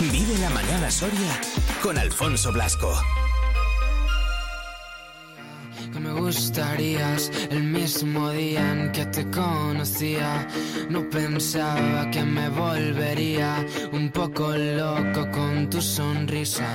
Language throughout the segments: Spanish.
Vive la mañana Soria con Alfonso Blasco. Que me gustarías el mismo día en que te conocía. No pensaba que me volvería un poco loco con tu sonrisa.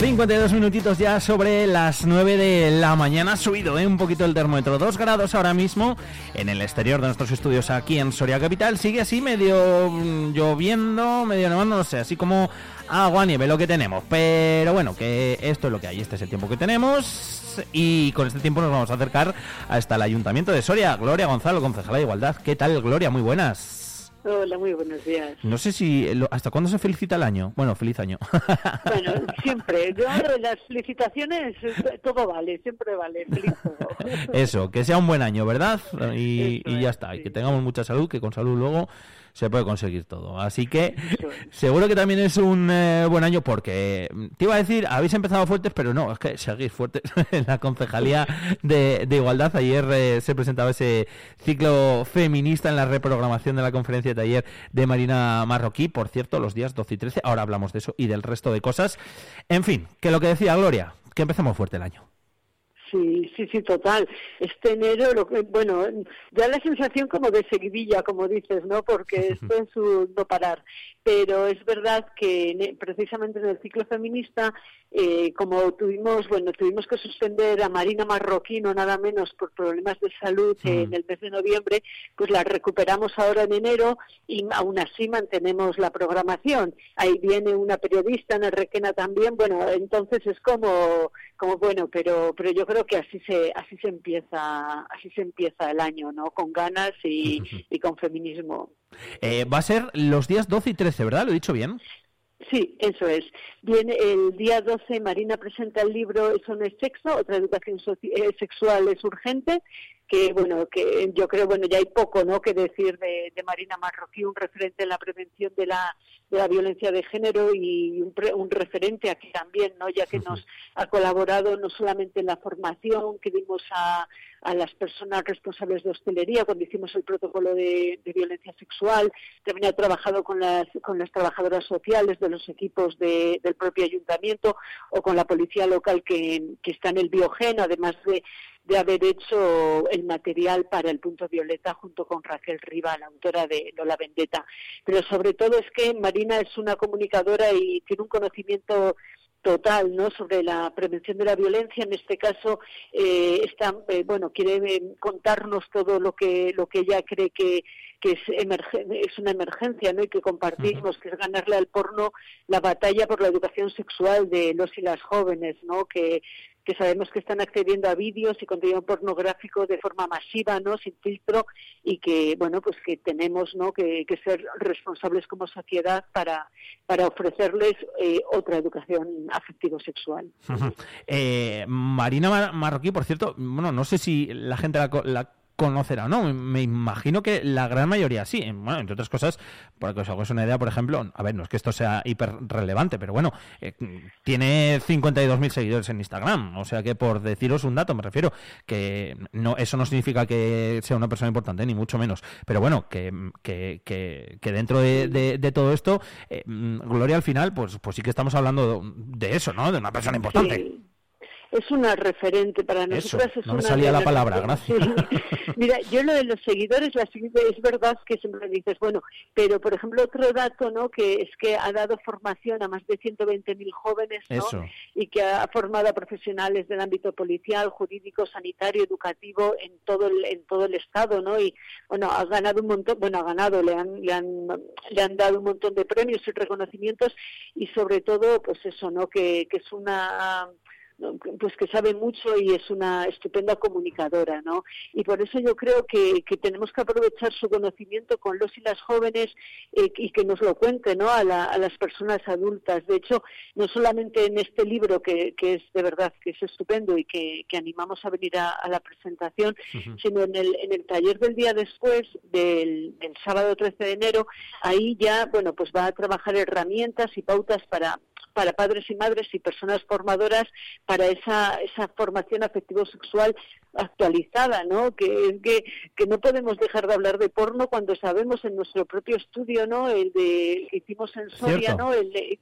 52 minutitos ya sobre las 9 de la mañana. Subido ¿eh? un poquito el termómetro. 2 grados ahora mismo en el exterior de nuestros estudios aquí en Soria Capital. Sigue así medio mm, lloviendo, medio nevando, no sé, así como agua, nieve, lo que tenemos. Pero bueno, que esto es lo que hay. Este es el tiempo que tenemos. Y con este tiempo nos vamos a acercar hasta el Ayuntamiento de Soria. Gloria Gonzalo, concejala de Igualdad. ¿Qué tal, Gloria? Muy buenas. Hola, muy buenos días. No sé si... ¿Hasta cuándo se felicita el año? Bueno, feliz año. Bueno, siempre. Yo las felicitaciones, todo vale, siempre vale. Feliz Eso, que sea un buen año, ¿verdad? Y, y ya está. Y que tengamos mucha salud, que con salud luego se puede conseguir todo. Así que seguro que también es un eh, buen año porque mm, te iba a decir, habéis empezado fuertes, pero no, es que seguís fuertes en la Concejalía de, Igualdad. Ayer eh, se presentaba ese ciclo feminista en la reprogramación de la conferencia de ayer de Marina Marroquí, por cierto, los días 12 y 13. Ahora hablamos de eso y del resto de cosas. En fin, que lo que decía Gloria, que empezamos fuerte el año. Sí, sí, sí, total. Este enero, lo que, bueno, da la sensación como de seguidilla, como dices, ¿no? Porque esto es su no parar. Pero es verdad que precisamente en el ciclo feminista, eh, como tuvimos, bueno, tuvimos que suspender a Marina Marroquí, no nada menos por problemas de salud en el mes de noviembre, pues la recuperamos ahora en enero y aún así mantenemos la programación. Ahí viene una periodista, en el Requena también, bueno, entonces es como, como bueno, pero, pero yo creo que así se así se empieza así se empieza el año, ¿no? Con ganas y, con feminismo. Eh, va a ser los días 12 y 13, ¿verdad? ¿Lo he dicho bien? Sí, eso es. Viene el día 12, Marina presenta el libro Eso no es sexo, otra educación eh, sexual es urgente, que bueno, que yo creo, bueno, ya hay poco, ¿no?, que decir de, Marina Marroquí, un referente en la prevención de la, de la violencia de género y un, referente aquí también, ¿no?, ya que nos ha colaborado no solamente en la formación que dimos a, a las personas responsables de hostelería cuando hicimos el protocolo de, violencia sexual, también ha trabajado con las, con las trabajadoras sociales de los equipos del propio ayuntamiento o con la policía local que, que está en el Biogen, además de, de haber hecho el material para el punto violeta junto con Raquel Riva, la autora de Lola Vendetta. Pero sobre todo es que Marina es una comunicadora y tiene un conocimiento total no sobre la prevención de la violencia en este caso eh, está eh, bueno quiere eh, contarnos todo lo que lo que ella cree que que es, es una emergencia ¿no? y que compartimos, que es ganarle al porno la batalla por la educación sexual de los y las jóvenes, ¿no? que, que sabemos que están accediendo a vídeos y contenido pornográfico de forma masiva, ¿no? sin filtro, y que bueno pues que tenemos ¿no? que, ser responsables como sociedad para, para ofrecerles eh, otra educación afectivo-sexual. Eh, Marina Marroquí, por cierto, bueno, no sé si la gente la conocerá no. Me imagino que la gran mayoría sí. Bueno, entre otras cosas, para que os hagáis una idea, por ejemplo, a ver, no es que esto sea hiper relevante, pero bueno, eh, tiene 52.000 seguidores en Instagram. O sea que por deciros un dato, me refiero, que no eso no significa que sea una persona importante, ni mucho menos. Pero bueno, que, que, que, dentro de, todo esto, eh, Gloria al final, pues, pues sí que estamos hablando de eso, ¿no? De una persona importante es una referente para nosotras. no me salía la palabra, gracias. Mira, yo lo de los seguidores, la, es verdad que siempre dices, bueno, pero por ejemplo otro dato, ¿no? Que es que ha dado formación a más de 120.000 jóvenes, ¿no? Y que ha formado a profesionales del ámbito policial, jurídico, sanitario, educativo en todo el, en todo el estado, ¿no? Y bueno, ha ganado un montón, bueno, ha ganado, le han, le han, le han dado un montón de premios y reconocimientos y sobre todo, pues eso, ¿no? Que, que es una pues que sabe mucho y es una estupenda comunicadora, ¿no? Y por eso yo creo que, tenemos que aprovechar su conocimiento con los y las jóvenes eh, y que nos lo cuente, ¿no? A, las personas adultas. De hecho, no solamente en este libro que, es de verdad que es estupendo y que, animamos a venir a, la presentación, sino en el, en el taller del día después, del, del sábado 13 de enero, ahí ya, bueno, pues va a trabajar herramientas y pautas para para padres y madres y personas formadoras para esa, esa formación afectivo-sexual actualizada, ¿no? Que, que, que no podemos dejar de hablar de porno cuando sabemos en nuestro propio estudio, ¿no? El de que hicimos en Soria, ¿no? El de,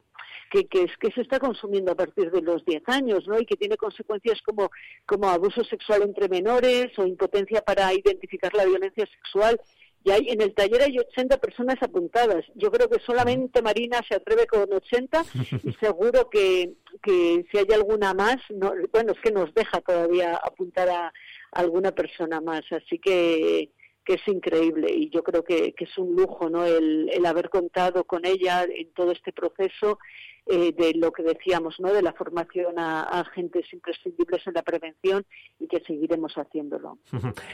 que, que, es, que se está consumiendo a partir de los 10 años, ¿no? Y que tiene consecuencias como, como abuso sexual entre menores o impotencia para identificar la violencia sexual y hay, en el taller hay 80 personas apuntadas. Yo creo que solamente Marina se atreve con 80 y seguro que, que si hay alguna más, no, bueno, es que nos deja todavía apuntar a, alguna persona más. Así que, que es increíble y yo creo que, que es un lujo ¿no? el, el haber contado con ella en todo este proceso eh, de lo que decíamos, ¿no? de la formación a, agentes imprescindibles en la prevención y que seguiremos haciéndolo.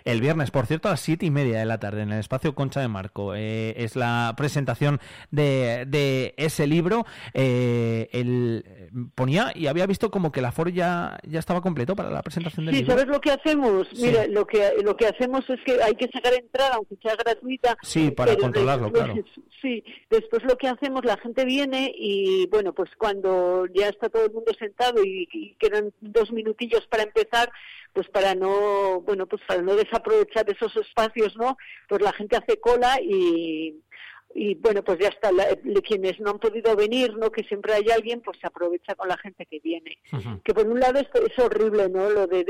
El viernes, por cierto, a las siete y media de la tarde en el espacio Concha de Marco eh, es la presentación de, de ese libro. Eh, el, ponía y había visto como que el aforo ya, ya estaba completo para la presentación del sí, libro. ¿sabes lo que hacemos? Mira, lo que, lo que hacemos es que hay que sacar entrada, aunque sea gratuita. Sí, para controlarlo, claro. Sí, después lo que hacemos, la gente viene y, bueno, pues pues cuando ya está todo el mundo sentado y, quedan dos minutillos para empezar, pues para no, bueno, pues para no desaprovechar esos espacios, ¿no? Pues la gente hace cola y, y bueno, pues ya está, quienes no han podido venir, ¿no? Que siempre hay alguien, pues se aprovecha con la gente que viene. Que por un lado es, es horrible, ¿no? Lo de,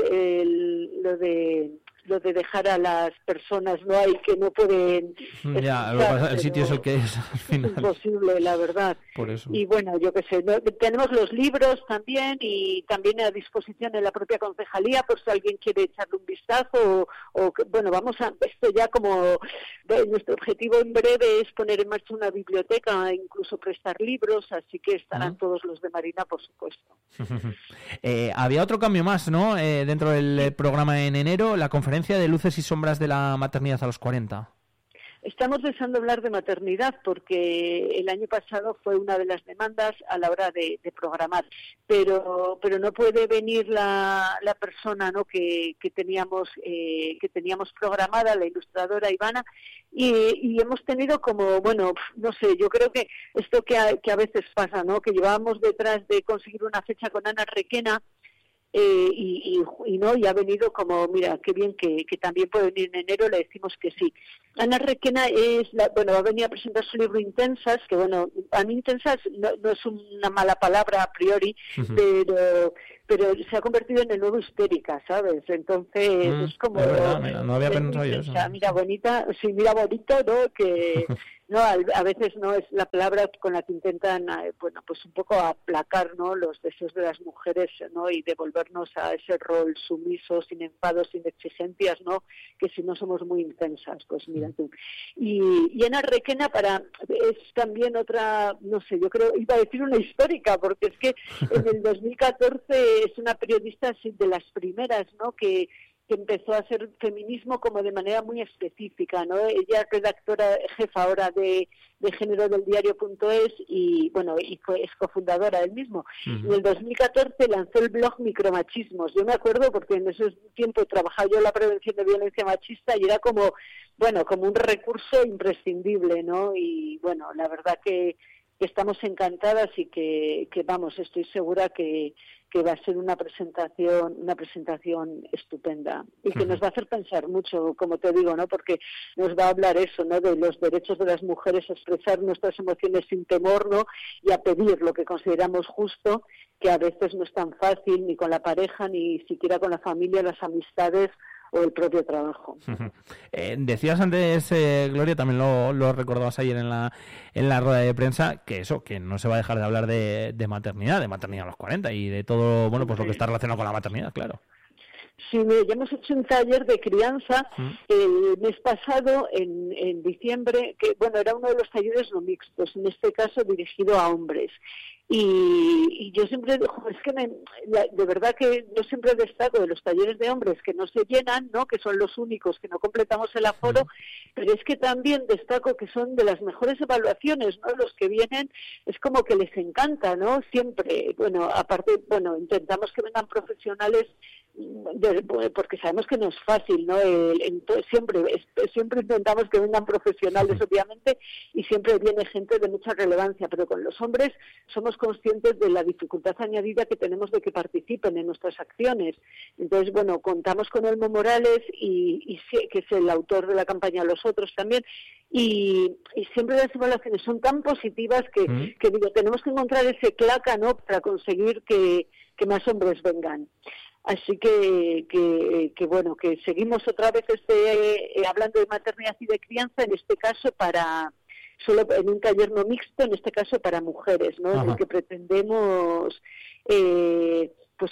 lo de lo de dejar a las personas no hay que no pueden ya el sitio es el que es al final. es imposible la verdad. Por eso. Y bueno yo qué sé tenemos los libros también y también a disposición de la propia concejalía por si alguien quiere echarle un vistazo o, bueno vamos a esto ya como nuestro objetivo en breve es poner en marcha una biblioteca incluso prestar libros así que estarán todos los de Marina por supuesto. Eh, había otro cambio más no eh, dentro del programa en enero la conferencia de luces y sombras de la maternidad a los 40? Estamos deseando hablar de maternidad porque el año pasado fue una de las demandas a la hora de, programar, pero pero no puede venir la, la persona ¿no? que, que teníamos eh, que teníamos programada, la ilustradora Ivana, y, y, hemos tenido como bueno no sé, yo creo que esto que a, que a veces pasa, ¿no? que llevábamos detrás de conseguir una fecha con Ana Requena eh, y, y, no y ha venido como mira qué bien que, que, también puede venir en enero le decimos que sí. Ana Requena es la, bueno va a venir a presentar su libro Intensas que bueno a mí Intensas no, no es una mala palabra a priori pero pero se ha convertido en el nuevo histérica sabes entonces mm, es como no había pensado eso. Mira bonita sí mira bonito no que no a, veces no es la palabra con la que intentan eh, bueno pues un poco aplacar no los deseos de las mujeres no y devolvernos a ese rol sumiso sin enfados sin exigencias no que si no somos muy intensas pues mira tú. Y, y Ana Requena para es también otra no sé yo creo iba a decir una histórica porque es que en el 2014 es una periodista de las primeras no que que empezó a hacer feminismo como de manera muy específica, ¿no? Ella es redactora jefa ahora de, de género del diario.es y, bueno, y fue, es cofundadora del mismo. En el 2014 lanzó el blog Micromachismos. Yo me acuerdo porque en ese tiempo trabajaba yo en la prevención de violencia machista y era como, bueno, como un recurso imprescindible, ¿no? Y, bueno, la verdad que que estamos encantadas y que, que, vamos, estoy segura que, que va a ser una presentación, una presentación estupenda y que nos va a hacer pensar mucho, como te digo, ¿no? Porque nos va a hablar eso, ¿no? De los derechos de las mujeres a expresar nuestras emociones sin temor, ¿no? Y a pedir lo que consideramos justo, que a veces no es tan fácil ni con la pareja ni siquiera con la familia, las amistades o el propio trabajo. Eh, decías antes, eh, Gloria, también lo, lo, recordabas ayer en la, en la rueda de prensa, que eso, que no se va a dejar de hablar de, de maternidad, de maternidad a los 40 y de todo, bueno, pues lo que está relacionado con la maternidad, claro. Sí, ya hemos hecho un taller de crianza mm. el mes pasado, en, en diciembre, que bueno, era uno de los talleres no mixtos, en este caso dirigido a hombres. Y, yo siempre es que de verdad que yo siempre destaco de los talleres de hombres que no se llenan, ¿no? que son los únicos que no completamos el aforo, pero es que también destaco que son de las mejores evaluaciones, ¿no? Los que vienen es como que les encanta, ¿no? Siempre, bueno, aparte, bueno, intentamos que vengan profesionales porque sabemos que no es fácil, ¿no? siempre, siempre intentamos que vengan profesionales, obviamente, y siempre viene gente de mucha relevancia, pero con los hombres somos conscientes de la dificultad añadida que tenemos de que participen en nuestras acciones. Entonces, bueno, contamos con Elmo Morales, y, que es el autor de la campaña Los Otros también, y, siempre las evaluaciones son tan positivas que, que digo, tenemos que encontrar ese claca, ¿no?, para conseguir que más hombres vengan. Así que, que, bueno, que seguimos otra vez este, eh, hablando de maternidad y de crianza, en este caso para solo en un taller no mixto, en este caso para mujeres, ¿no? En el que pretendemos eh, pues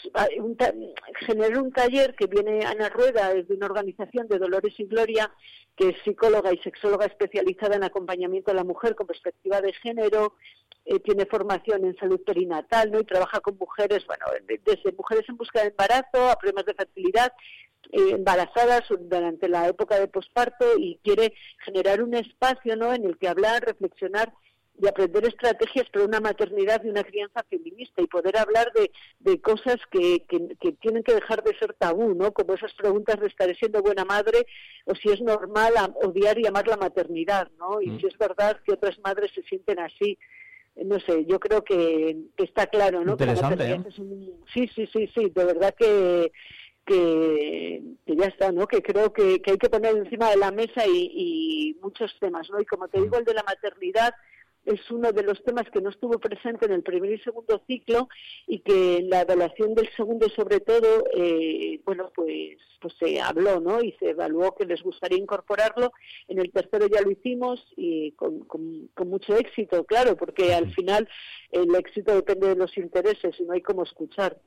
generar un taller que viene Ana Rueda desde una organización de Dolores y Gloria que es psicóloga y sexóloga especializada en acompañamiento a la mujer con perspectiva de género eh, tiene formación en salud perinatal ¿no? y trabaja con mujeres, bueno, desde mujeres en busca de embarazo a problemas de fertilidad, eh, embarazadas durante la época de posparto y quiere generar un espacio ¿no? en el que hablar, reflexionar y aprender estrategias para una maternidad y una crianza feminista y poder hablar de, de cosas que, que, tienen que dejar de ser tabú, ¿no? Como esas preguntas de estaré siendo buena madre o si es normal odiar y amar la maternidad, ¿no? Y mm. si es verdad que otras madres se sienten así no sé, yo creo que, está claro, ¿no? Interesante, ¿eh? Sí, sí, sí, sí, de verdad que, que, ya está, ¿no? Que creo que, que, hay que poner encima de la mesa y, y muchos temas, ¿no? Y como te digo, el de la maternidad es uno de los temas que no estuvo presente en el primer y segundo ciclo y que en la evaluación del segundo sobre todo, eh, bueno, pues, pues se habló, ¿no? Y se evaluó que les gustaría incorporarlo. En el tercero ya lo hicimos y con, con, mucho éxito, claro, porque al final el éxito depende de los intereses y no hay cómo escuchar.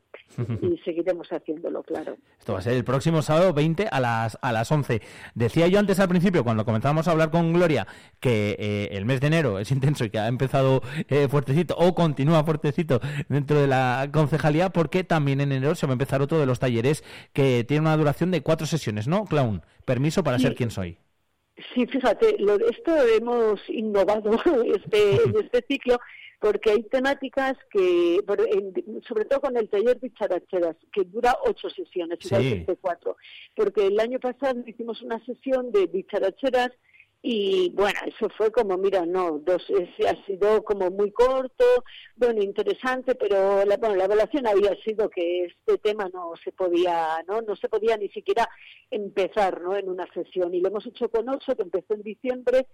Y seguiremos haciéndolo, claro. Esto va a ser el próximo sábado 20 a las, a las 11. Decía yo antes al principio, cuando comenzamos a hablar con Gloria, que eh, el mes de enero es intenso que ha empezado eh, fuertecito o continúa fuertecito dentro de la concejalía, porque también en enero se va a empezar otro de los talleres que tiene una duración de cuatro sesiones, ¿no, Clown? Permiso para ser quien soy. Sí, fíjate, lo, esto hemos innovado este, en este ciclo porque hay temáticas que, sobre todo con el taller de characheras, que dura ocho sesiones, igual que este cuatro, porque el año pasado hicimos una sesión de dicharacheras y bueno, eso fue como, mira, no, dos, ha sido como muy corto, bueno, interesante, pero la, bueno, la evaluación había sido que este tema no se podía, ¿no? No se podía ni siquiera empezar, ¿no? En una sesión. Y lo hemos hecho con ocho, que empezó en diciembre,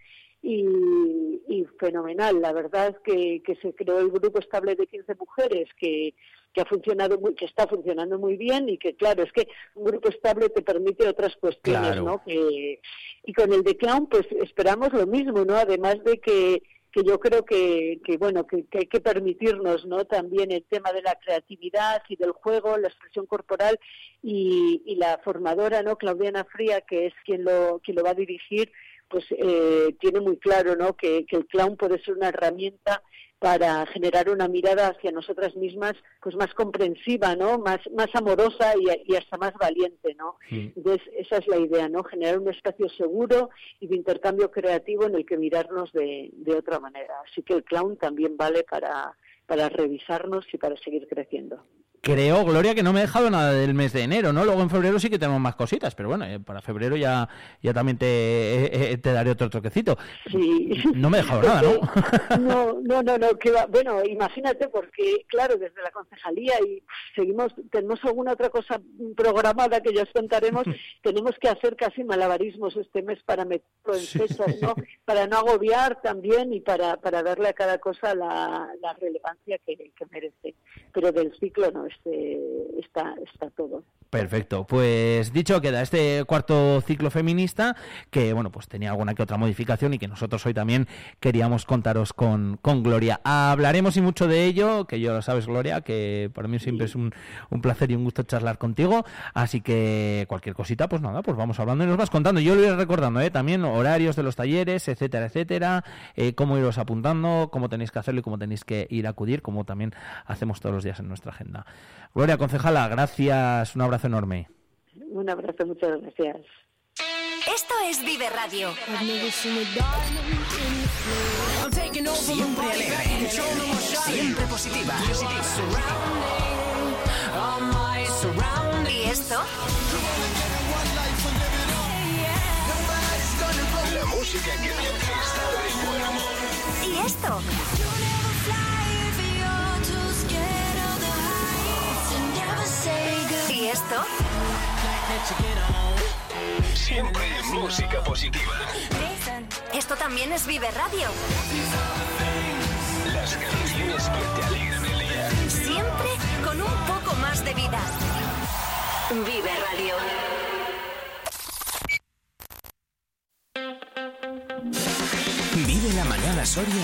y, fenomenal. La verdad es que, que se creó el grupo estable de 15 mujeres que que ha funcionado muy, que está funcionando muy bien y que claro es que un grupo estable te permite otras cuestiones no que, y con el de clown pues esperamos lo mismo no además de que que yo creo que, que bueno que, hay que permitirnos no también el tema de la creatividad y del juego la expresión corporal y, y la formadora no Claudiana Fría que es quien lo quien lo va a dirigir pues eh, tiene muy claro no que, que el clown puede ser una herramienta para generar una mirada hacia nosotras mismas pues más comprensiva no más más amorosa y, hasta más valiente no entonces esa es la idea no generar un espacio seguro y de intercambio creativo en el que mirarnos de, de otra manera. Así que el clown también vale para para revisarnos y para seguir creciendo creo, Gloria, que no me he dejado nada del mes de enero, ¿no? Luego en febrero sí que tenemos más cositas, pero bueno, eh, para febrero ya, ya también te, eh, eh, te daré otro toquecito. Sí. No me he dejado nada, ¿no? No, no, no, no que va, bueno, imagínate, porque claro, desde la concejalía y seguimos, tenemos alguna otra cosa programada que ya os contaremos, tenemos que hacer casi malabarismos este mes para meterlo en fechas, ¿no? Para no agobiar también y para, para darle a cada cosa la, la relevancia que, que merece. Pero del ciclo no, este, está, está todo. Perfecto, pues dicho queda este cuarto ciclo feminista que bueno pues tenía alguna que otra modificación y que nosotros hoy también queríamos contaros con, con Gloria. Hablaremos y mucho de ello, que yo lo sabes Gloria, que para mí siempre es un, un, placer y un gusto charlar contigo, así que cualquier cosita pues nada, pues vamos hablando y nos vas contando. Yo lo iré recordando ¿eh? también horarios de los talleres, etcétera, etcétera, eh, cómo iros apuntando, cómo tenéis que hacerlo y cómo tenéis que ir a acudir, como también hacemos todos los días en nuestra agenda. Gloria Concejala, gracias, un abrazo enorme. Un abrazo, muchas gracias. Esto es Vive Radio. Siempre alegre, siempre positiva. ¿Y esto? La música que te hace estar de buen humor. ¿Y esto? Siempre música positiva. Esto también es Vive Radio. Las canciones que te alegran el día. Siempre con un poco más de vida. Vive Radio. Vive la mañana Soria